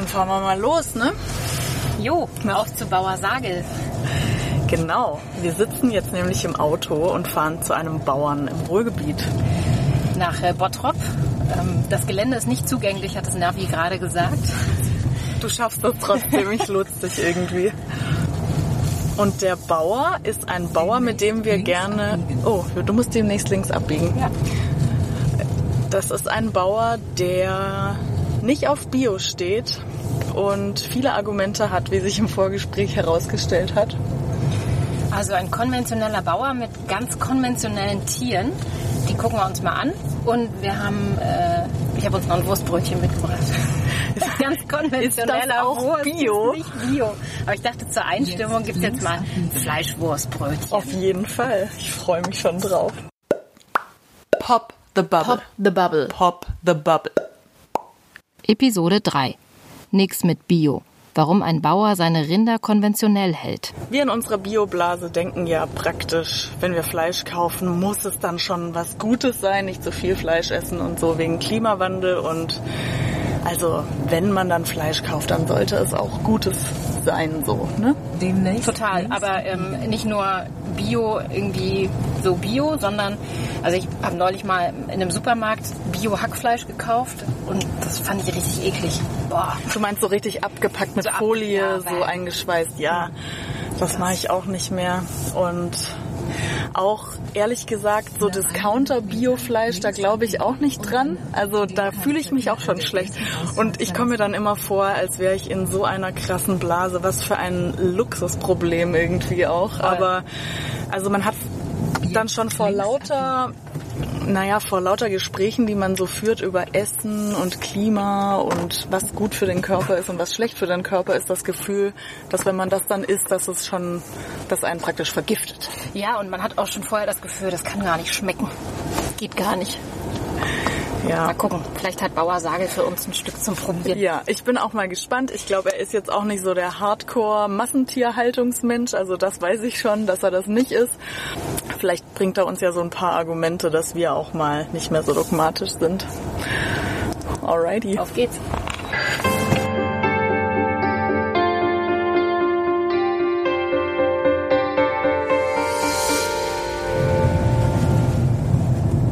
Dann fahren wir mal los, ne? Jo, auf zu Bauer Sagel. Genau. Wir sitzen jetzt nämlich im Auto und fahren zu einem Bauern im Ruhrgebiet. Nach äh, Bottrop. Ähm, das Gelände ist nicht zugänglich, hat das Navi gerade gesagt. Du schaffst das trotzdem, ich lotse dich irgendwie. Und der Bauer ist ein Bauer, mit dem wir gerne... Oh, du musst demnächst links abbiegen. Ja. Das ist ein Bauer, der nicht auf Bio steht und viele Argumente hat, wie sich im Vorgespräch herausgestellt hat. Also ein konventioneller Bauer mit ganz konventionellen Tieren. Die gucken wir uns mal an. Und wir haben, äh, ich habe uns noch ein Wurstbrötchen mitgebracht. ganz konventioneller Ist auch Wurst. Bio? Ist nicht Bio. Aber ich dachte, zur Einstimmung gibt es jetzt mal Fleischwurstbrötchen. Auf jeden Fall. Ich freue mich schon drauf. Pop the Bubble. Pop the Bubble. Pop the Bubble. Episode 3. Nix mit Bio. Warum ein Bauer seine Rinder konventionell hält. Wir in unserer Bioblase denken ja praktisch, wenn wir Fleisch kaufen, muss es dann schon was Gutes sein, nicht zu viel Fleisch essen und so wegen Klimawandel und also wenn man dann Fleisch kauft, dann sollte es auch Gutes sein, so, ne? Total, aber ähm, nicht nur Bio irgendwie so Bio, sondern also ich habe neulich mal in einem Supermarkt Bio Hackfleisch gekauft und das fand ich richtig eklig. Boah, Du meinst so richtig abgepackt mit So ab- Folie, ja, so eingeschweißt, ja. Das mache ich auch nicht mehr. Und auch ehrlich gesagt, so Discounter-Biofleisch, da glaube ich auch nicht dran. Also da fühle ich mich auch schon schlecht. Und ich komme mir dann immer vor, als wäre ich in so einer krassen Blase. Was für ein Luxusproblem irgendwie auch. Aber also man hat dann schon vor lauter naja, vor lauter Gesprächen, die man so führt über Essen und Klima und was gut für den Körper ist und was schlecht für den Körper ist, das Gefühl, dass wenn man das dann isst, dass es schon, das einen praktisch vergiftet. ja und man hat auch schon vorher das Gefühl, das kann gar nicht schmecken. Geht gar nicht. Ja. Mal gucken, vielleicht hat Bauer Sagel für uns ein Stück zum Probieren. Ja, ich bin auch mal gespannt. Ich glaube, er ist jetzt auch nicht so der Hardcore-Massentierhaltungsmensch. Also das weiß ich schon, dass er das nicht ist. Vielleicht bringt er uns ja so ein paar Argumente, dass wir auch mal nicht mehr so dogmatisch sind. Alrighty. Auf geht's.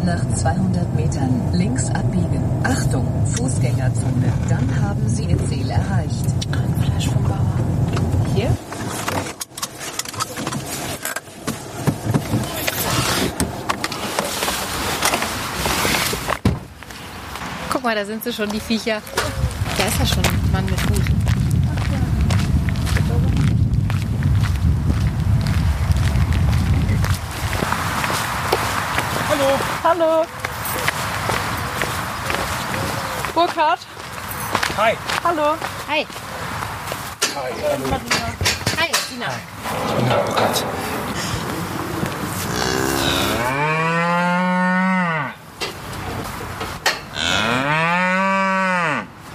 Nach 200 Metern links abbiegen. Achtung, Fußgängerzone. Dann haben Sie Ihr Ziel erreicht. Ein Fleisch vom Bauer. Hier? Guck mal, da sind sie schon, die Viecher. Da ist ja schon ein Mann mit Hut. Hallo. Burkhard. Hi. Hallo. Hi. Hi, Tina. Oh Gott.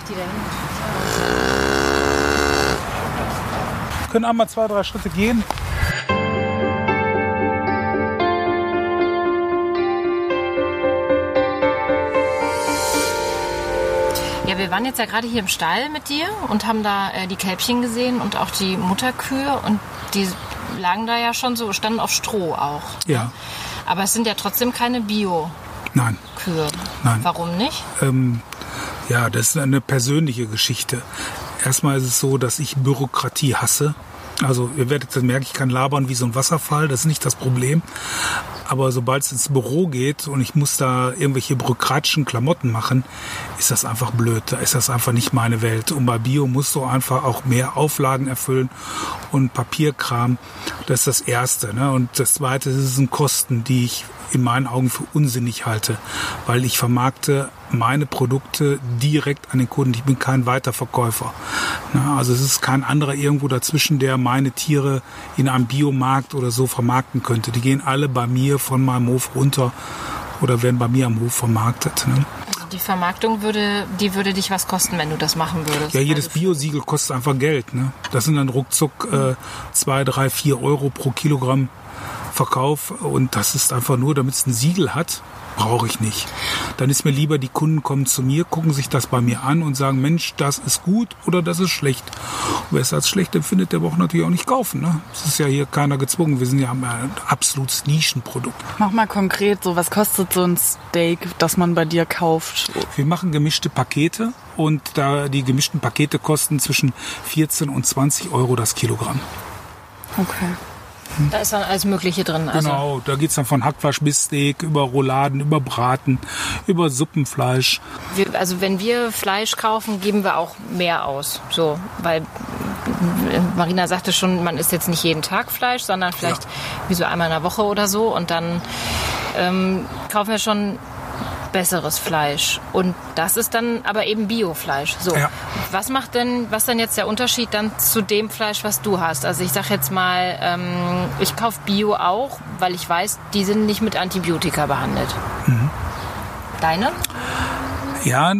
Die da hinten. Können einmal zwei, drei Schritte gehen. Wir waren jetzt ja gerade hier im Stall mit dir und haben da äh, die Kälbchen gesehen und auch die Mutterkühe und die lagen da ja schon so, standen auf Stroh auch. Ja. Aber es sind ja trotzdem keine Bio-Kühe. Nein. Nein. Warum nicht? Ähm, ja, das ist eine persönliche Geschichte. Erstmal ist es so, dass ich Bürokratie hasse. Also ihr werdet das merken, ich kann labern wie so ein Wasserfall, das ist nicht das Problem. Aber sobald es ins Büro geht und ich muss da irgendwelche bürokratischen Klamotten machen, ist das einfach blöd. Da ist das einfach nicht meine Welt. Und bei Bio musst du einfach auch mehr Auflagen erfüllen und Papierkram. Das ist das Erste. Ne? Und das Zweite sind Kosten, die ich in meinen Augen für unsinnig halte, weil ich vermarkte meine Produkte direkt an den Kunden. Ich bin kein Weiterverkäufer. Also es ist kein anderer irgendwo dazwischen, der meine Tiere in einem Biomarkt oder so vermarkten könnte. Die gehen alle bei mir von meinem Hof runter oder werden bei mir am Hof vermarktet. Ne? Also die Vermarktung würde, die würde dich was kosten, wenn du das machen würdest. Ja, jedes Also Biosiegel kostet einfach Geld. Ne? Das sind dann ruckzuck äh, zwei, drei, vier Euro pro Kilogramm verkaufe und das ist einfach nur, damit es ein Siegel hat, brauche ich nicht. Dann ist mir lieber, die Kunden kommen zu mir, gucken sich das bei mir an und sagen, Mensch, das ist gut oder das ist schlecht. Und wer es als schlecht empfindet, der braucht natürlich auch nicht kaufen. Ne? Es ist ja hier keiner gezwungen. Wir sind ja ein absolutes Nischenprodukt. Mach mal konkret, so was kostet so ein Steak, das man bei dir kauft? Wir machen gemischte Pakete und da die gemischten Pakete kosten zwischen 14 und 20 Euro das Kilogramm. Okay. Da ist dann alles Mögliche drin. Also Genau, da geht's dann von Hackfleisch bis Steak, über Rouladen, über Braten, über Suppenfleisch. wir, also wenn wir Fleisch kaufen, geben wir auch mehr aus. So, weil Marina sagte schon, man isst jetzt nicht jeden Tag Fleisch, sondern vielleicht wie so einmal in der Woche oder so. Und dann ähm, kaufen wir schon besseres Fleisch. Und das ist dann aber eben Biofleisch. So. Ja. Was macht denn, was denn jetzt der Unterschied dann zu dem Fleisch, was du hast? Also ich sag jetzt mal, ähm, ich kaufe Bio auch, weil ich weiß, die sind nicht mit Antibiotika behandelt. Deine? Ja,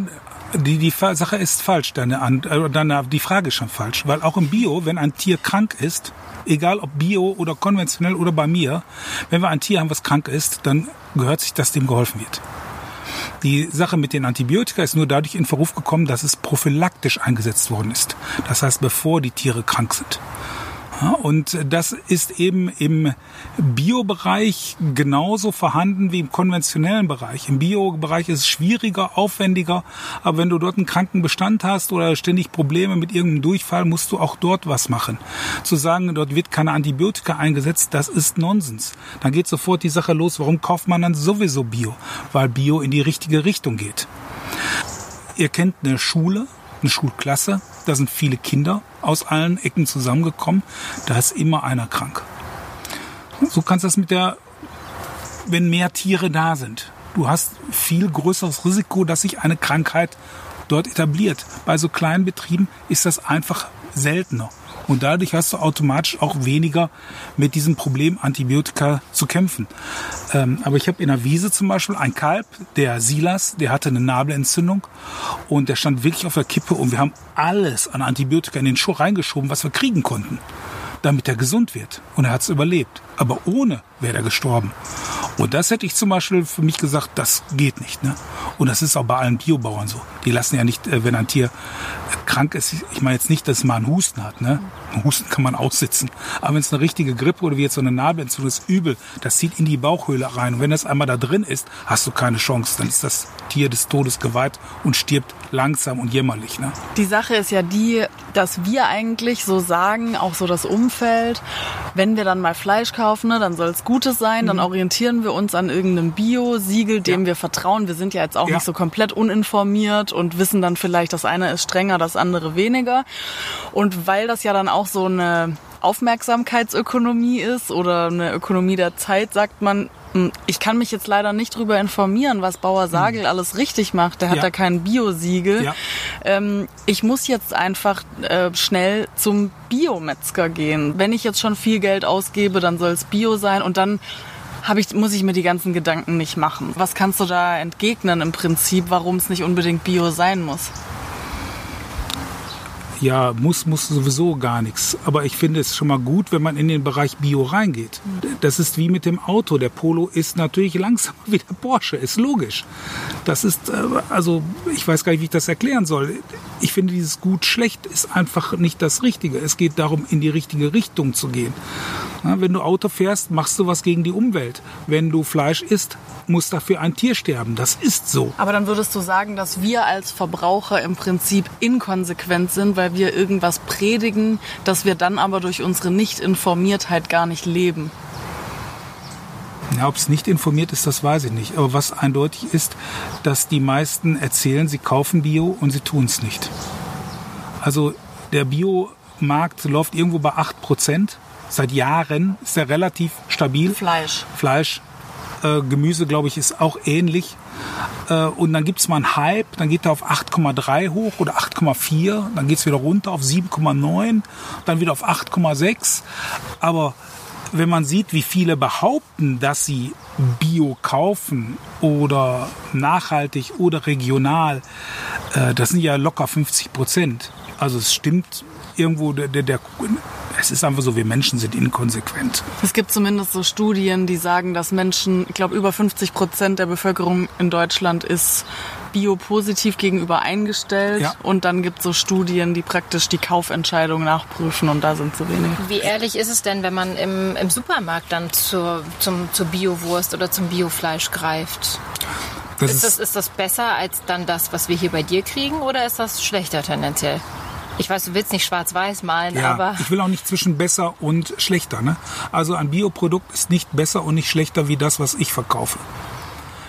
die, die Sache ist falsch, deine, äh, deine, die Frage ist schon falsch. Weil auch im Bio, wenn ein Tier krank ist, egal ob Bio oder konventionell oder bei mir, wenn wir ein Tier haben, was krank ist, dann gehört sich, dass dem geholfen wird. Die Sache mit den Antibiotika ist nur dadurch in Verruf gekommen, dass es prophylaktisch eingesetzt worden ist. Das heißt, bevor die Tiere krank sind. Und das ist eben im Biobereich genauso vorhanden wie im konventionellen Bereich. Im Biobereich ist es schwieriger, aufwendiger, aber wenn du dort einen kranken Bestand hast oder ständig Probleme mit irgendeinem Durchfall, musst du auch dort was machen. Zu sagen, dort wird keine Antibiotika eingesetzt, das ist Nonsens. Dann geht sofort die Sache los, warum kauft man dann sowieso Bio? Weil Bio in die richtige Richtung geht. Ihr kennt eine Schule, eine Schulklasse, da sind viele Kinder aus allen Ecken zusammengekommen, da ist immer einer krank. So kannst du das mit der, wenn mehr Tiere da sind. Du hast viel größeres Risiko, dass sich eine Krankheit dort etabliert. Bei so kleinen Betrieben ist das einfach seltener. Und dadurch hast du automatisch auch weniger mit diesem Problem Antibiotika zu kämpfen. Ähm, aber ich habe in der Wiese zum Beispiel ein Kalb, der Silas, der hatte eine Nabelentzündung und der stand wirklich auf der Kippe und wir haben alles an Antibiotika in den Schuh reingeschoben, was wir kriegen konnten, damit er gesund wird. Und er hat es überlebt. Aber ohne wäre er gestorben. Und das hätte ich zum Beispiel für mich gesagt, das geht nicht. Ne? Und das ist auch bei allen Biobauern so. Die lassen ja nicht, äh, wenn ein Tier äh, krank ist, ich meine jetzt nicht, dass es mal einen Husten hat. Ne? Einen Husten kann man aussitzen. Aber wenn es eine richtige Grippe oder wie jetzt so eine Nabelentzündung ist, übel, das zieht in die Bauchhöhle rein. Und wenn das einmal da drin ist, hast du keine Chance. Dann ist das Tier des Todes geweiht und stirbt langsam und jämmerlich. Ne? Die Sache ist ja die, dass wir eigentlich so sagen, auch so das Umfeld, wenn wir dann mal Fleisch kaufen, ne, dann soll es Gutes sein, dann orientieren wir uns an irgendeinem Bio-Siegel, dem Ja. wir vertrauen. Wir sind ja jetzt auch Ja. nicht so komplett uninformiert und wissen dann vielleicht, das eine ist strenger, das andere weniger. Und weil das ja dann auch so eine Aufmerksamkeitsökonomie ist oder eine Ökonomie der Zeit, sagt man, ich kann mich jetzt leider nicht drüber informieren, was Bauer Sagel alles richtig macht. Der hat Ja. da kein Bio-Siegel. Ja. Ähm, ich muss jetzt einfach äh, schnell zum Biometzger gehen. Wenn ich jetzt schon viel Geld ausgebe, dann soll es Bio sein und dann hab ich, muss ich mir die ganzen Gedanken nicht machen. Was kannst du da entgegnen im Prinzip, warum es nicht unbedingt Bio sein muss? Ja, muss, muss sowieso gar nichts. Aber ich finde es schon mal gut, wenn man in den Bereich Bio reingeht. Das ist wie mit dem Auto. Der Polo ist natürlich langsamer wie der Porsche, ist logisch. Das ist, äh, also, ich weiß gar nicht, wie ich das erklären soll. Ich finde, dieses gut schlecht ist einfach nicht das Richtige. Es geht darum, in die richtige Richtung zu gehen. Ja, wenn du Auto fährst, machst du was gegen die Umwelt. Wenn du Fleisch isst, muss dafür ein Tier sterben. Das ist so. Aber dann würdest du sagen, dass wir als Verbraucher im Prinzip inkonsequent sind, weil wir irgendwas predigen, dass wir dann aber durch unsere Nichtinformiertheit gar nicht leben. Ja, ob es nicht informiert ist, das weiß ich nicht. Aber was eindeutig ist, dass die meisten erzählen, sie kaufen Bio und sie tun es nicht. Also der Biomarkt läuft irgendwo bei 8%. Seit Jahren ist er relativ stabil. Fleisch. Fleisch, äh, Gemüse, glaube ich, ist auch ähnlich. Äh, und dann gibt es mal einen Hype, dann geht er auf 8,3 hoch oder 8,4, dann geht es wieder runter auf 7,9, dann wieder auf 8,6. Aber wenn man sieht, wie viele behaupten, dass sie Bio kaufen oder nachhaltig oder regional, äh, das sind ja locker 50 Prozent. Also es stimmt irgendwo, der, der, der Es ist einfach so, wir Menschen sind inkonsequent. Es gibt zumindest so Studien, die sagen, dass Menschen, ich glaube, über 50 Prozent der Bevölkerung in Deutschland ist biopositiv gegenüber eingestellt. Ja. Und dann gibt es so Studien, die praktisch die Kaufentscheidung nachprüfen und da sind zu wenig. Wie ehrlich ist es denn, wenn man im, im Supermarkt dann zur, zum, zur Biowurst oder zum Biofleisch greift? Das Ist das, ist das besser als dann das, was wir hier bei dir kriegen oder ist das schlechter tendenziell? Ich weiß, du willst nicht schwarz-weiß malen, Ja, aber ich will auch nicht zwischen besser und schlechter. Ne? Also ein Bioprodukt ist nicht besser und nicht schlechter wie das, was ich verkaufe.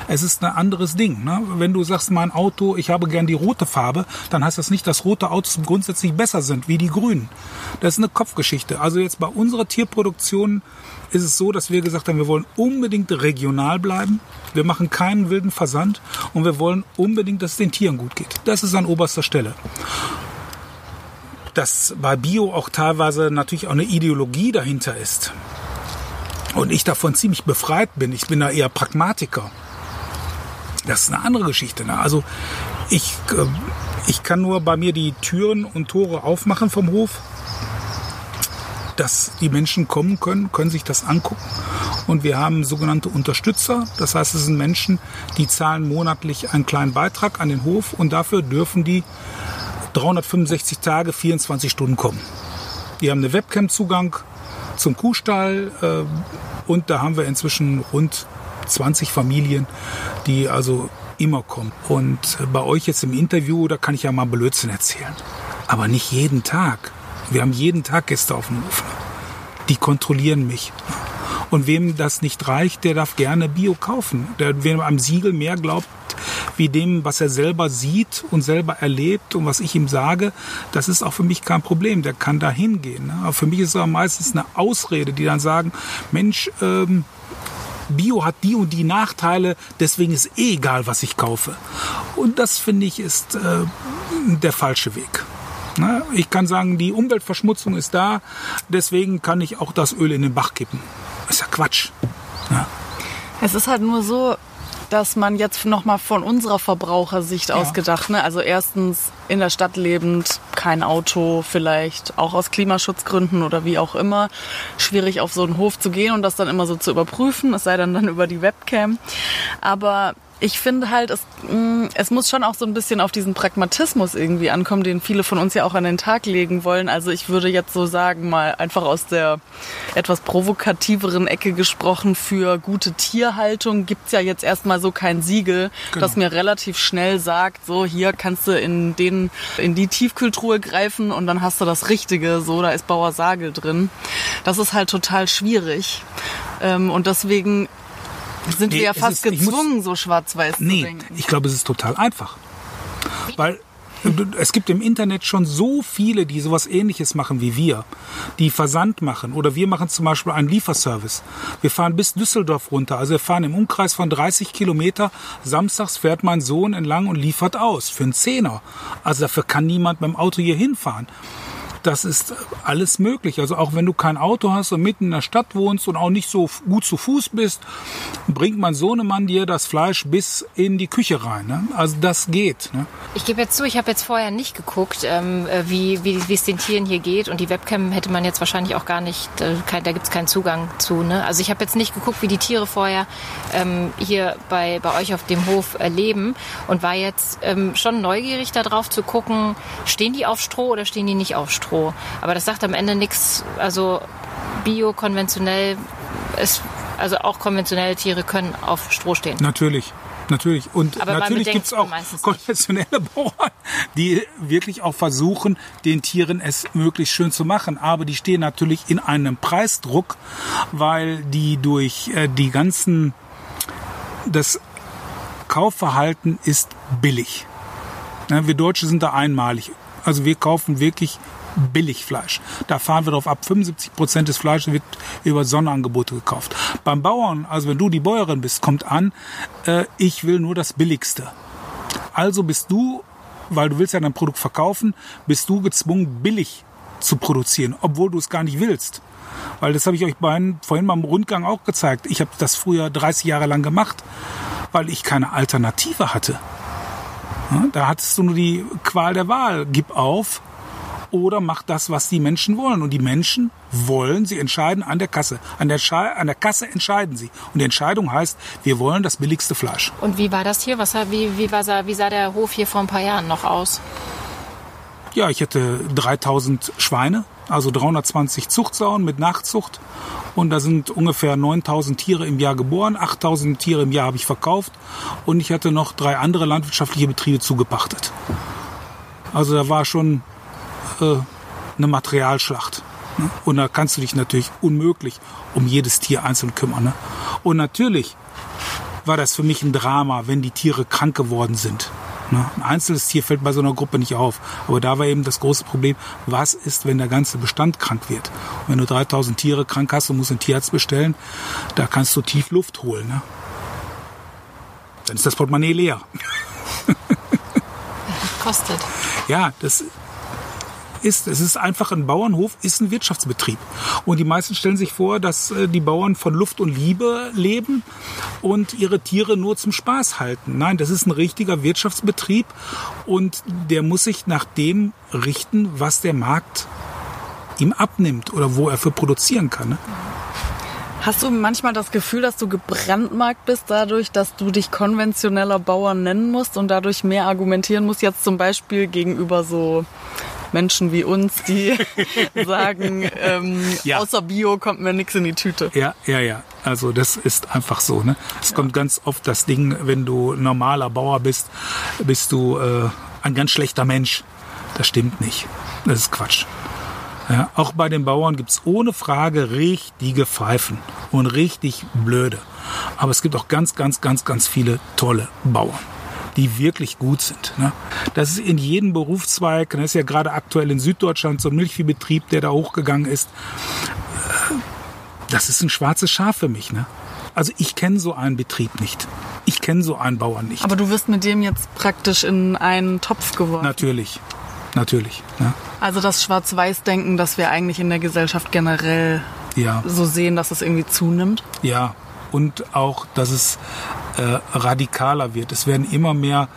Es ist ein anderes Ding. Ne? Wenn du sagst, mein Auto, ich habe gern die rote Farbe, dann heißt das nicht, dass rote Autos grundsätzlich besser sind wie die grünen. Das ist eine Kopfgeschichte. Also jetzt bei unserer Tierproduktion ist es so, dass wir gesagt haben, wir wollen unbedingt regional bleiben. Wir machen keinen wilden Versand und wir wollen unbedingt, dass es den Tieren gut geht. Das ist an oberster Stelle dass bei Bio auch teilweise natürlich auch eine Ideologie dahinter ist. Und ich davon ziemlich befreit bin. Ich bin da eher Pragmatiker. Das ist eine andere Geschichte. Ne? Also ich, äh, ich kann nur bei mir die Türen und Tore aufmachen vom Hof, dass die Menschen kommen können, können sich das angucken. Und wir haben sogenannte Unterstützer. Das heißt, es sind Menschen, die zahlen monatlich einen kleinen Beitrag an den Hof und dafür dürfen die 365 Tage, 24 Stunden kommen. Die haben eine Webcam-Zugang zum Kuhstall äh, und da haben wir inzwischen rund 20 Familien, die also immer kommen. Und bei euch jetzt im Interview, da kann ich ja mal Blödsinn erzählen. Aber nicht jeden Tag. Wir haben jeden Tag Gäste auf dem Hof. Die kontrollieren mich. Und wem das nicht reicht, der darf gerne Bio kaufen. Der, wer am Siegel mehr glaubt, wie dem, was er selber sieht und selber erlebt und was ich ihm sage, das ist auch für mich kein Problem. Der kann da hingehen. Ne? Aber für mich ist es aber meistens eine Ausrede, die dann sagen, Mensch, ähm, Bio hat die und die Nachteile, deswegen ist eh egal, was ich kaufe. Und das finde ich ist äh, der falsche Weg. Ne? Ich kann sagen, die Umweltverschmutzung ist da, deswegen kann ich auch das Öl in den Bach kippen. Ist ja Quatsch. Ne? Es ist halt nur so, dass man jetzt nochmal von unserer Verbrauchersicht ausgedacht, ne? also erstens in der Stadt lebend, kein Auto, vielleicht auch aus Klimaschutzgründen oder wie auch immer, schwierig auf so einen Hof zu gehen und das dann immer so zu überprüfen, es sei dann dann über die Webcam. Aber ich finde halt, es, mh, es muss schon auch so ein bisschen auf diesen Pragmatismus irgendwie ankommen, den viele von uns ja auch an den Tag legen wollen. Also ich würde jetzt so sagen, mal einfach aus der etwas provokativeren Ecke gesprochen, für gute Tierhaltung gibt's ja jetzt erstmal so kein Siegel, Genau. das mir relativ schnell sagt, so hier kannst du in, den, in die Tiefkühltruhe greifen und dann hast du das Richtige, so da ist Bauer Sagel drin. Das ist halt total schwierig. Ähm, und deswegen sind Nee, wir ja fast ist- ich muss- gezwungen, so schwarz-weiß zu Nee, denken. ich glaube, es ist total einfach. Weil du- es gibt im Internet schon so viele, die sowas ähnliches machen wie wir, die Versand machen. Oder wir machen zum Beispiel einen Lieferservice. Wir fahren bis Düsseldorf runter. Also wir fahren im Umkreis von 30 Kilometer. Samstags fährt mein Sohn entlang und liefert aus für einen Zehner. Also dafür kann niemand mit dem Auto hier hinfahren. Das ist alles möglich. Also auch wenn du kein Auto hast und mitten in der Stadt wohnst und auch nicht so gut zu Fuß bist, bringt mein Sohnemann dir das Fleisch bis in die Küche rein. Ne? Also das geht. Ne? Ich gebe jetzt zu, ich habe jetzt vorher nicht geguckt, ähm, äh, wie, wie, wie es den Tieren hier geht. Und die Webcam hätte man jetzt wahrscheinlich auch gar nicht, äh, kein, da gibt es keinen Zugang zu. Ne? Also ich habe jetzt nicht geguckt, wie die Tiere vorher ähm, hier bei, bei euch auf dem Hof äh, leben und war jetzt ähm, schon neugierig darauf zu gucken, stehen die auf Stroh oder stehen die nicht auf Stroh. Aber das sagt am Ende nichts, also bio, konventionell, ist, also auch konventionelle Tiere können auf Stroh stehen. Natürlich. Natürlich. Und Aber natürlich gibt es auch konventionelle Bauern, die wirklich auch versuchen, den Tieren es möglichst schön zu machen. Aber die stehen natürlich in einem Preisdruck, weil die durch äh, die ganzen, das Kaufverhalten ist billig. Ja, wir Deutsche sind da einmalig. Also wir kaufen wirklich Billigfleisch. Da fahren wir drauf ab. 75 Prozent des Fleisches wird über Sonderangebote gekauft. Beim Bauern, also wenn du die Bäuerin bist, kommt an, äh, ich will nur das Billigste. Also bist du, weil du willst ja dein Produkt verkaufen, bist du gezwungen, billig zu produzieren, obwohl du es gar nicht willst. Weil das habe ich euch beiden vorhin beim Rundgang auch gezeigt. Ich habe das früher 30 Jahre lang gemacht, weil ich keine Alternative hatte. Da hattest du nur die Qual der Wahl. Gib auf oder mach das, was die Menschen wollen. Und die Menschen wollen, sie entscheiden an der Kasse. An der, an der Kasse entscheiden sie. Und die Entscheidung heißt, wir wollen das billigste Fleisch. Und wie war das hier? Was, wie, wie, war, wie sah der Hof hier vor ein paar Jahren noch aus? Ja, ich hätte 3000 Schweine, also 320 Zuchtsauen mit Nachzucht. Und da sind ungefähr 9000 Tiere im Jahr geboren, 8000 Tiere im Jahr habe ich verkauft. Und ich hatte noch drei andere landwirtschaftliche Betriebe zugepachtet. Also da war schon äh, eine Materialschlacht. Ne? Und da kannst du dich natürlich unmöglich um jedes Tier einzeln kümmern. Ne? Und natürlich war das für mich ein Drama, wenn die Tiere krank geworden sind. Ne? Ein einzelnes Tier fällt bei so einer Gruppe nicht auf. Aber da war eben das große Problem, was ist, wenn der ganze Bestand krank wird? Und wenn du 3000 Tiere krank hast und musst einen Tierarzt bestellen, da kannst du tief Luft holen. Ne? Dann ist das Portemonnaie leer. Kostet. Ja, das ist. Es ist einfach ein Bauernhof, ist ein Wirtschaftsbetrieb. Und die meisten stellen sich vor, dass äh, die Bauern von Luft und Liebe leben und ihre Tiere nur zum Spaß halten. Nein, das ist ein richtiger Wirtschaftsbetrieb und der muss sich nach dem richten, was der Markt ihm abnimmt oder wo er für produzieren kann. Ne? Hast du manchmal das Gefühl, dass du gebrandmarkt bist dadurch, dass du dich konventioneller Bauer nennen musst und dadurch mehr argumentieren musst, jetzt zum Beispiel gegenüber so Menschen wie uns, die sagen, ähm, ja. außer Bio kommt mir nichts in die Tüte. Ja, ja, ja. Also das ist einfach so. Ne? Es ja. kommt ganz oft das Ding, wenn du normaler Bauer bist, bist du äh, ein ganz schlechter Mensch. Das stimmt nicht. Das ist Quatsch. Ja, auch bei den Bauern gibt's ohne Frage richtige Pfeifen und richtig blöde. Aber es gibt auch ganz, ganz, ganz, ganz viele tolle Bauern die wirklich gut sind. Ne? Das ist in jedem Berufszweig, das ist ja gerade aktuell in Süddeutschland so ein Milchviehbetrieb, der da hochgegangen ist. Das ist ein schwarzes Schaf für mich. Ne? Also ich kenne so einen Betrieb nicht. Ich kenne so einen Bauern nicht. Aber du wirst mit dem jetzt praktisch in einen Topf geworfen. Natürlich, natürlich. Ne? Also das Schwarz-Weiß-Denken, das wir eigentlich in der Gesellschaft generell ja. so sehen, dass es irgendwie zunimmt. Ja, und auch, dass es äh, radikaler wird. Es werden immer mehr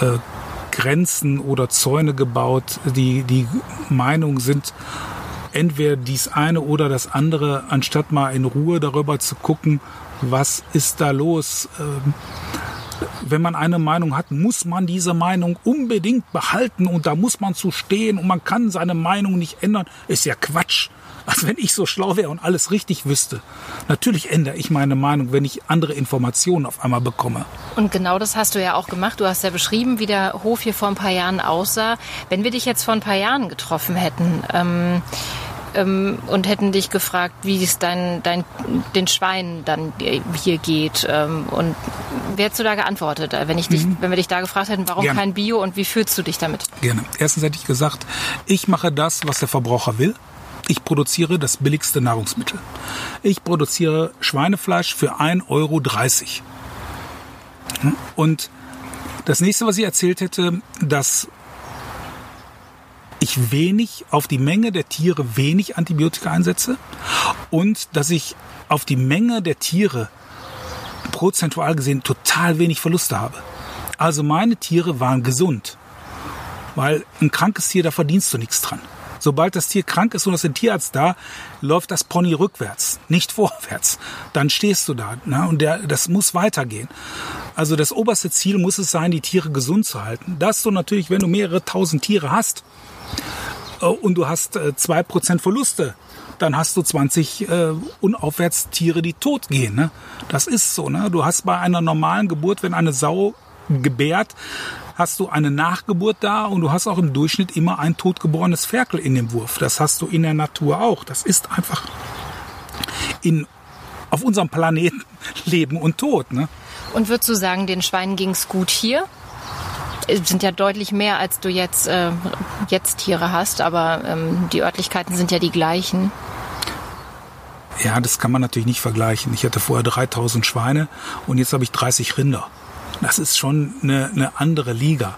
äh, Grenzen oder Zäune gebaut. Die, die Meinungen sind entweder dies eine oder das andere, anstatt mal in Ruhe darüber zu gucken, was ist da los. Ähm, wenn man eine Meinung hat, muss man diese Meinung unbedingt behalten und da muss man zu stehen und man kann seine Meinung nicht ändern. Ist ja Quatsch als wenn ich so schlau wäre und alles richtig wüsste. Natürlich ändere ich meine Meinung, wenn ich andere Informationen auf einmal bekomme. Und genau das hast du ja auch gemacht. Du hast ja beschrieben, wie der Hof hier vor ein paar Jahren aussah. Wenn wir dich jetzt vor ein paar Jahren getroffen hätten, ähm, ähm, und hätten dich gefragt, wie es dein, dein, den Schweinen dann hier geht. Ähm, und wie hättest du da geantwortet, wenn, ich dich, mhm. wenn wir dich da gefragt hätten, warum Gerne. kein Bio und wie fühlst du dich damit? Gerne. Erstens hätte ich gesagt, ich mache das, was der Verbraucher will. Ich produziere das billigste Nahrungsmittel. Ich produziere Schweinefleisch für 1,30 Euro. Und das nächste, was ich erzählt hätte, dass ich wenig auf die Menge der Tiere wenig Antibiotika einsetze und dass ich auf die Menge der Tiere prozentual gesehen total wenig Verluste habe. Also meine Tiere waren gesund, weil ein krankes Tier, da verdienst du nichts dran. Sobald das Tier krank ist und es ist ein Tierarzt da, läuft das Pony rückwärts, nicht vorwärts. Dann stehst du da ne? und der, das muss weitergehen. Also das oberste Ziel muss es sein, die Tiere gesund zu halten. Dass du natürlich, wenn du mehrere tausend Tiere hast äh, und du hast äh, zwei Prozent Verluste, dann hast du 20 äh, Unaufwärtstiere, die tot gehen. Ne? Das ist so. Ne? Du hast bei einer normalen Geburt, wenn eine Sau gebärt, hast du eine Nachgeburt da und du hast auch im Durchschnitt immer ein totgeborenes Ferkel in dem Wurf. Das hast du in der Natur auch. Das ist einfach in, auf unserem Planeten Leben und Tod. Ne? Und würdest du sagen, den Schweinen ging es gut hier? Es sind ja deutlich mehr, als du jetzt, äh, jetzt Tiere hast, aber ähm, die Örtlichkeiten sind ja die gleichen. Ja, das kann man natürlich nicht vergleichen. Ich hatte vorher 3000 Schweine und jetzt habe ich 30 Rinder das ist schon eine, eine andere Liga.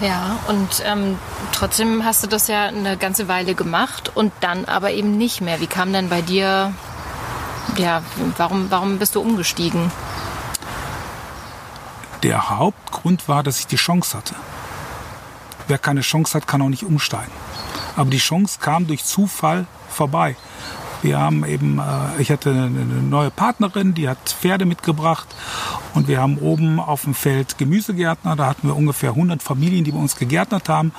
Ja, und ähm, trotzdem hast du das ja eine ganze Weile gemacht und dann aber eben nicht mehr. Wie kam denn bei dir, ja, warum, warum bist du umgestiegen? Der Hauptgrund war, dass ich die Chance hatte. Wer keine Chance hat, kann auch nicht umsteigen. Aber die Chance kam durch Zufall vorbei. Wir haben eben, äh, ich hatte eine neue Partnerin, die hat Pferde mitgebracht und wir haben oben auf dem Feld Gemüsegärtner. Da hatten wir ungefähr 100 Familien, die bei uns gegärtnert haben.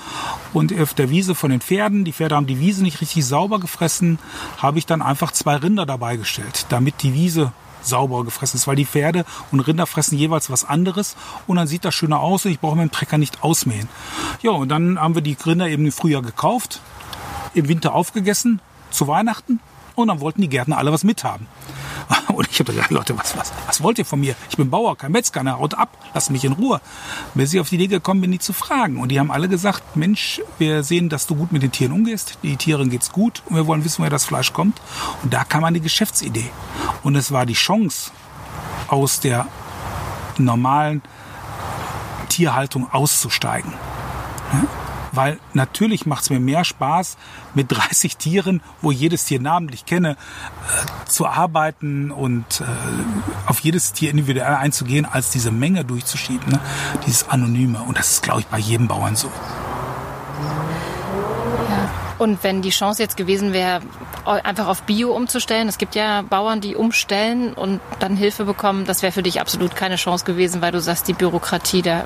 Und auf der Wiese von den Pferden, die Pferde haben die Wiese nicht richtig sauber gefressen, habe ich dann einfach zwei Rinder dabei gestellt, damit die Wiese sauber gefressen ist, weil die Pferde und Rinder fressen jeweils was anderes und dann sieht das schöner aus und ich brauche dem Trecker nicht ausmähen. Ja, und dann haben wir die Rinder eben im Frühjahr gekauft, im Winter aufgegessen, zu Weihnachten und dann wollten die Gärtner alle was mithaben. Und ich habe gesagt, Leute, was, was, was wollt ihr von mir? Ich bin Bauer, kein Metzger, na, haut ab, lasst mich in Ruhe. Bis ich auf die Idee gekommen bin, die zu fragen. Und die haben alle gesagt, Mensch, wir sehen, dass du gut mit den Tieren umgehst, die Tieren geht's gut und wir wollen wissen, woher das Fleisch kommt. Und da kam eine Geschäftsidee. Und es war die Chance, aus der normalen Tierhaltung auszusteigen. Ja? Weil natürlich macht es mir mehr Spaß, mit 30 Tieren, wo ich jedes Tier namentlich kenne, äh, zu arbeiten und äh, auf jedes Tier individuell einzugehen, als diese Menge durchzuschieben, ne? dieses Anonyme. Und das ist, glaube ich, bei jedem Bauern so. Und wenn die Chance jetzt gewesen wäre, einfach auf Bio umzustellen, es gibt ja Bauern, die umstellen und dann Hilfe bekommen, das wäre für dich absolut keine Chance gewesen, weil du sagst, die Bürokratie, da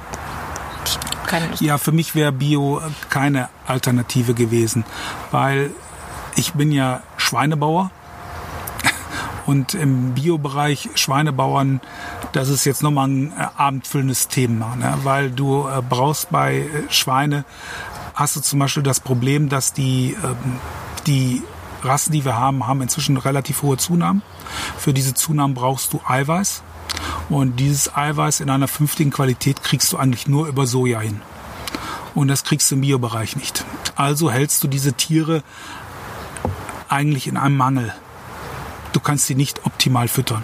keine Lust. Ja, für mich wäre Bio keine Alternative gewesen, weil ich bin ja Schweinebauer und im Biobereich Schweinebauern, das ist jetzt nochmal ein äh, abendfüllendes Thema, ne? weil du äh, brauchst bei äh, Schweine, hast du zum Beispiel das Problem, dass die, ähm, die Rassen, die wir haben, haben inzwischen relativ hohe Zunahmen. Für diese Zunahmen brauchst du Eiweiß. Und dieses Eiweiß in einer vernünftigen Qualität kriegst du eigentlich nur über Soja hin. Und das kriegst du im Biobereich nicht. Also hältst du diese Tiere eigentlich in einem Mangel. Du kannst sie nicht optimal füttern.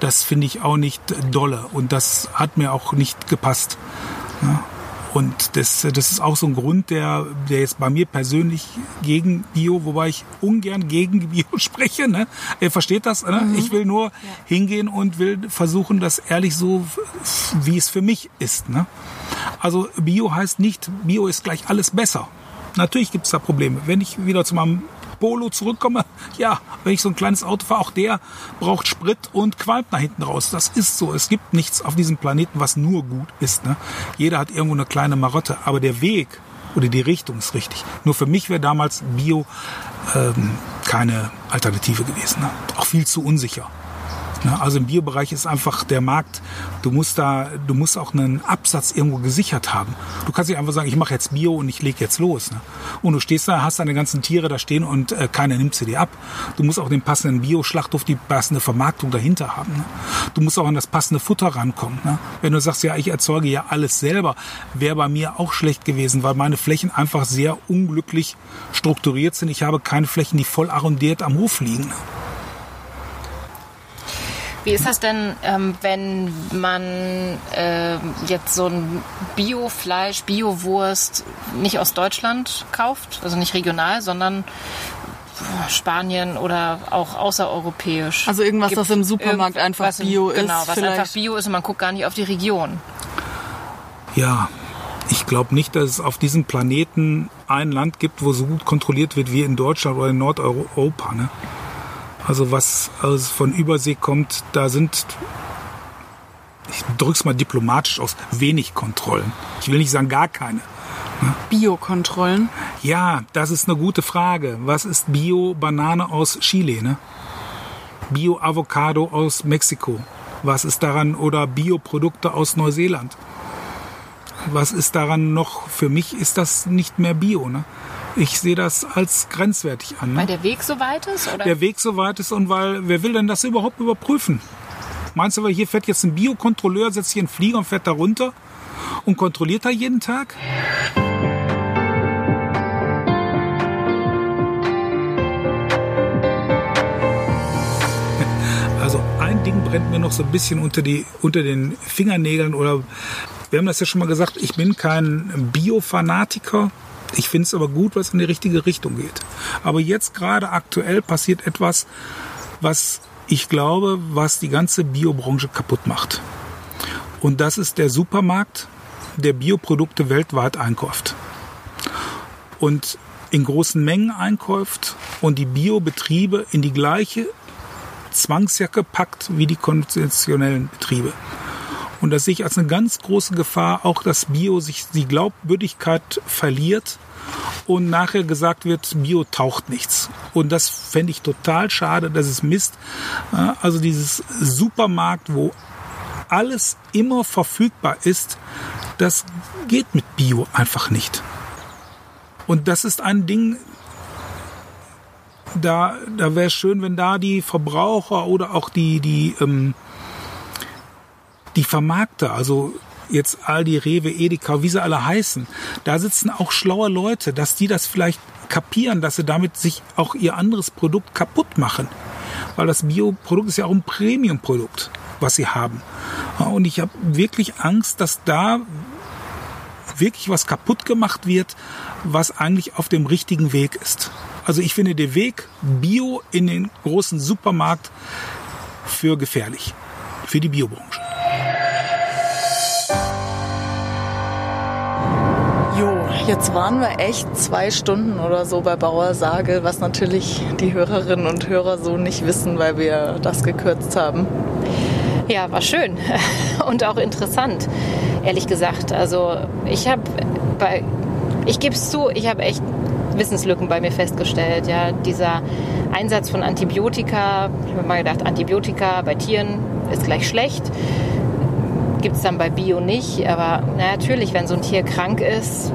Das finde ich auch nicht dolle und das hat mir auch nicht gepasst. Ja. Und das, das ist auch so ein Grund, der, der jetzt bei mir persönlich gegen Bio, wobei ich ungern gegen Bio spreche. Ne? Er versteht das. Ne? Mhm. Ich will nur ja. hingehen und will versuchen, das ehrlich so, wie es für mich ist. Ne? Also Bio heißt nicht, Bio ist gleich alles besser. Natürlich gibt es da Probleme. Wenn ich wieder zu meinem Polo zurückkomme, ja, wenn ich so ein kleines Auto fahre, auch der braucht Sprit und qualmt nach hinten raus. Das ist so. Es gibt nichts auf diesem Planeten, was nur gut ist. Ne? Jeder hat irgendwo eine kleine Marotte, aber der Weg oder die Richtung ist richtig. Nur für mich wäre damals Bio ähm, keine Alternative gewesen. Ne? Auch viel zu unsicher. Ne? Also im Biobereich ist einfach der Markt, du musst da, du musst auch einen Absatz irgendwo gesichert haben. Du kannst nicht einfach sagen, ich mache jetzt Bio und ich lege jetzt los. Ne? Und du stehst da, hast deine ganzen Tiere da stehen und äh, keiner nimmt sie dir ab. Du musst auch den passenden Bio-Schlachthof, die passende Vermarktung dahinter haben. Ne? Du musst auch an das passende Futter rankommen. Wenn du sagst, ja, ich erzeuge ja alles selber, wäre bei mir auch schlecht gewesen, weil meine Flächen einfach sehr unglücklich strukturiert sind. Ich habe keine Flächen, die voll arrondiert am Hof liegen. Wie ist das denn, ähm, wenn man äh, jetzt so ein Biofleisch, Biowurst nicht aus Deutschland kauft, also nicht regional, sondern Spanien oder auch außereuropäisch. Also irgendwas, Gibt was im Supermarkt einfach Bio ist. Genau, was vielleicht. einfach Bio ist und man guckt gar nicht auf die Region. Ja, ich glaube nicht, dass es auf diesem Planeten ein Land gibt, wo so gut kontrolliert wird wie in Deutschland oder in Nordeuropa. Ne? Also was aus, von Übersee kommt, da sind, ich drück's mal diplomatisch aus, wenig Kontrollen. Ich will nicht sagen gar keine. Ne? Bio-Kontrollen? Ja, das ist eine gute Frage. Was ist Bio-Banane aus Chile? Ne? Bio-Avocado aus Mexiko? Was ist daran oder Bioprodukte aus Neuseeland? Was ist daran noch? Für mich ist das nicht mehr Bio. Ne? Ich sehe das als grenzwertig an. Ne? Weil der Weg so weit ist? Oder? Der Weg so weit ist und weil, wer will denn das überhaupt überprüfen? Meinst du, weil hier fährt jetzt ein Biokontrolleur, setzt hier einen Flieger und fährt da runter und kontrolliert da jeden Tag? Also ein Ding brennt mir noch so ein bisschen unter, die, unter den Fingernägeln oder wir haben das ja schon mal gesagt, ich bin kein Biofanatiker. Ich finde es aber gut, was in die richtige Richtung geht. Aber jetzt gerade aktuell passiert etwas, was ich glaube, was die ganze Biobranche kaputt macht. Und das ist der Supermarkt, der Bioprodukte weltweit einkauft. Und in großen Mengen einkauft und die Biobetriebe in die gleiche Zwangsjacke packt wie die konventionellen Betriebe. Und das sehe ich als eine ganz große Gefahr, auch dass Bio sich die Glaubwürdigkeit verliert und nachher gesagt wird, Bio taucht nichts. Und das fände ich total schade, das ist Mist. Also dieses Supermarkt, wo alles immer verfügbar ist, das geht mit Bio einfach nicht. Und das ist ein Ding, da, da wäre es schön, wenn da die Verbraucher oder auch die, die, ähm, die Vermarkter, also jetzt Aldi, Rewe, Edeka, wie sie alle heißen, da sitzen auch schlaue Leute, dass die das vielleicht kapieren, dass sie damit sich auch ihr anderes Produkt kaputt machen. Weil das Bioprodukt ist ja auch ein Premium-Produkt, was sie haben. Und ich habe wirklich Angst, dass da wirklich was kaputt gemacht wird, was eigentlich auf dem richtigen Weg ist. Also ich finde den Weg Bio in den großen Supermarkt für gefährlich, für die Biobranche. Jetzt waren wir echt zwei Stunden oder so bei Bauer Sage, was natürlich die Hörerinnen und Hörer so nicht wissen, weil wir das gekürzt haben. Ja, war schön und auch interessant, ehrlich gesagt. Also ich habe bei, ich gebe es zu, ich habe echt Wissenslücken bei mir festgestellt. Ja, dieser Einsatz von Antibiotika, ich habe mal gedacht, Antibiotika bei Tieren ist gleich schlecht. Gibt es dann bei Bio nicht, aber na, natürlich, wenn so ein Tier krank ist,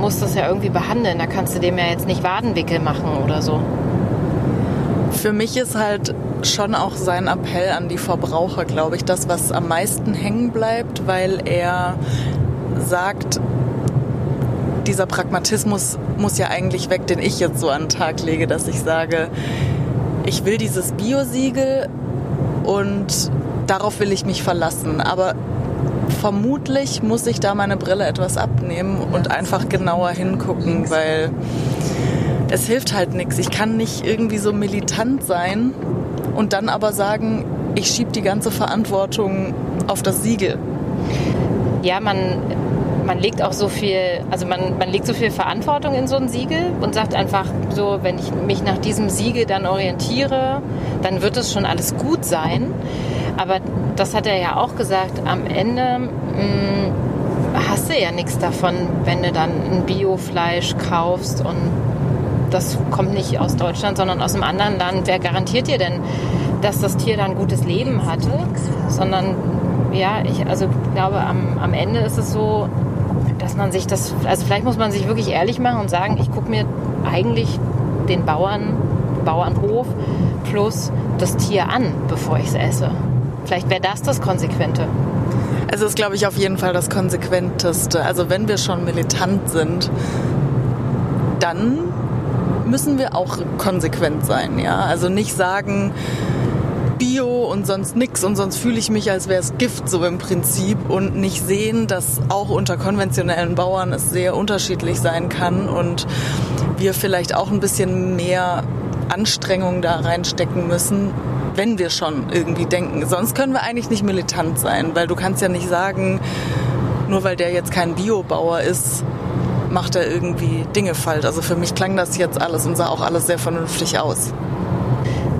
musst du es ja irgendwie behandeln. Da kannst du dem ja jetzt nicht Wadenwickel machen oder so. Für mich ist halt schon auch sein Appell an die Verbraucher, glaube ich, das, was am meisten hängen bleibt, weil er sagt, dieser Pragmatismus muss ja eigentlich weg, den ich jetzt so an den Tag lege, dass ich sage, ich will dieses Biosiegel und darauf will ich mich verlassen. Aber vermutlich muss ich da meine Brille etwas abnehmen und einfach genauer hingucken, weil es hilft halt nichts. Ich kann nicht irgendwie so militant sein und dann aber sagen, ich schiebe die ganze Verantwortung auf das Siegel. Ja, man, man legt auch so viel, also man, man legt so viel Verantwortung in so ein Siegel und sagt einfach so, wenn ich mich nach diesem Siegel dann orientiere, dann wird es schon alles gut sein. Aber das hat er ja auch gesagt, am Ende mh, mm, hast du ja nichts davon, wenn du dann ein Biofleisch kaufst und das kommt nicht aus Deutschland, sondern aus einem anderen Land. Wer garantiert dir denn, dass das Tier dann ein gutes Leben hatte? Sondern ja, ich also glaube, am, am Ende ist es so, dass man sich das, also vielleicht muss man sich wirklich ehrlich machen und sagen, ich gucke mir eigentlich den Bauern, Bauernhof plus das Tier an, bevor ich es esse. Vielleicht wäre das das Konsequente. Es ist, glaube ich, auf jeden Fall das Konsequenteste. Also wenn wir schon militant sind, dann müssen wir auch konsequent sein. Ja? Also nicht sagen, Bio und sonst nix und sonst fühle ich mich, als wäre es Gift so im Prinzip und nicht sehen, dass auch unter konventionellen Bauern es sehr unterschiedlich sein kann und wir vielleicht auch ein bisschen mehr Anstrengung da reinstecken müssen, wenn wir schon irgendwie denken. Sonst können wir eigentlich nicht militant sein, weil du kannst ja nicht sagen, nur weil der jetzt kein Biobauer ist, macht er irgendwie Dinge falsch. Also für mich klang das jetzt alles und sah auch alles sehr vernünftig aus.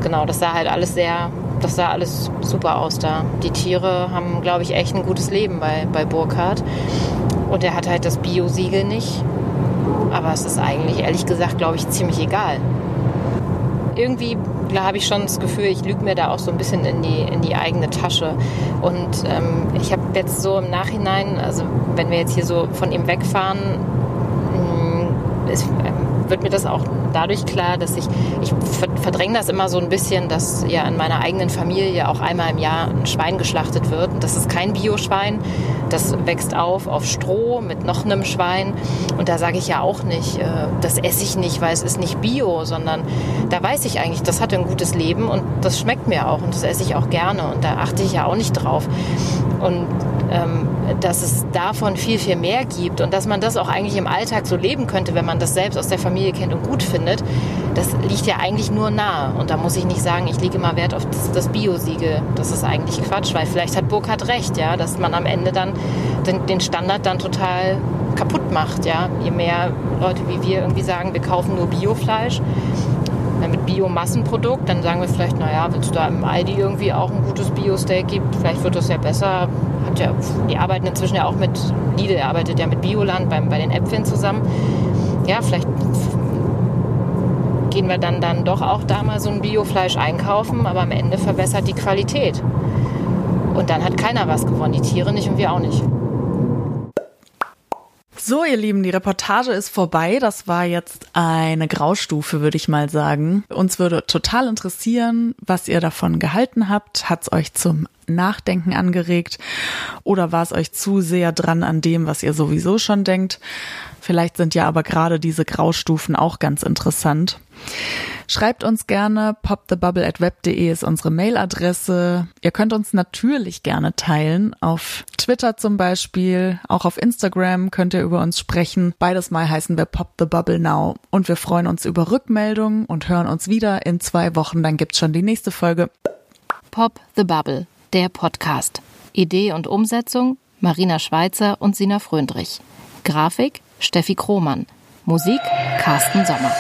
Genau, das sah halt alles sehr, das sah alles super aus da. Die Tiere haben, glaube ich, echt ein gutes Leben bei, bei Burkhardt. Und er hat halt das Bio-Siegel nicht. Aber es ist eigentlich, ehrlich gesagt, glaube ich, ziemlich egal. Irgendwie habe ich schon das Gefühl, ich lüge mir da auch so ein bisschen in die, in die eigene Tasche. Und ähm, ich habe jetzt so im Nachhinein, also wenn wir jetzt hier so von ihm wegfahren, ist, wird mir das auch dadurch klar, dass ich, ich verdränge das immer so ein bisschen, dass ja in meiner eigenen Familie auch einmal im Jahr ein Schwein geschlachtet wird. Und das ist kein Bioschwein, das wächst auf auf Stroh mit noch einem Schwein. Und da sage ich ja auch nicht, äh, das esse ich nicht, weil es ist nicht Bio, sondern da weiß ich eigentlich, das hat ein gutes Leben und das schmeckt mir auch und das esse ich auch gerne und da achte ich ja auch nicht drauf. Und ähm, dass es davon viel, viel mehr gibt und dass man das auch eigentlich im Alltag so leben könnte, wenn man das selbst aus der Familie kennt und gut findet, das liegt ja eigentlich nur nahe. Und da muss ich nicht sagen, ich lege immer Wert auf das, das Bio-Siegel. Das ist eigentlich Quatsch, weil vielleicht hat Burkhardt recht, ja, dass man am Ende dann den, den Standard dann total kaputt macht. Ja? Je mehr Leute wie wir irgendwie sagen, wir kaufen nur Biofleisch, mit Biomassenprodukt, dann sagen wir vielleicht, naja, wenn es da im Aldi irgendwie auch ein gutes Bio-Steak gibt, vielleicht wird das ja besser. Hat ja, die arbeiten inzwischen ja auch mit, Lidl arbeitet ja mit Bioland beim, bei den Äpfeln zusammen. Ja, vielleicht gehen wir dann, dann doch auch da mal so ein Biofleisch einkaufen, aber am Ende verbessert die Qualität. Und dann hat keiner was gewonnen, die Tiere nicht und wir auch nicht. So, ihr Lieben, die Reportage ist vorbei. Das war jetzt eine Graustufe, würde ich mal sagen. Uns würde total interessieren, was ihr davon gehalten habt. Hat es euch zum Nachdenken angeregt oder war es euch zu sehr dran an dem, was ihr sowieso schon denkt? Vielleicht sind ja aber gerade diese Graustufen auch ganz interessant. Schreibt uns gerne, popthebubble at web.de ist unsere Mailadresse. Ihr könnt uns natürlich gerne teilen. Auf Twitter zum Beispiel, auch auf Instagram könnt ihr über uns sprechen. Beides Mal heißen wir Pop the Bubble Now. Und wir freuen uns über Rückmeldungen und hören uns wieder in zwei Wochen. Dann gibt's schon die nächste Folge. Pop the Bubble, der Podcast. Idee und Umsetzung Marina Schweizer und Sina Fröndrich. Grafik Steffi Krohmann. Musik Carsten Sommer.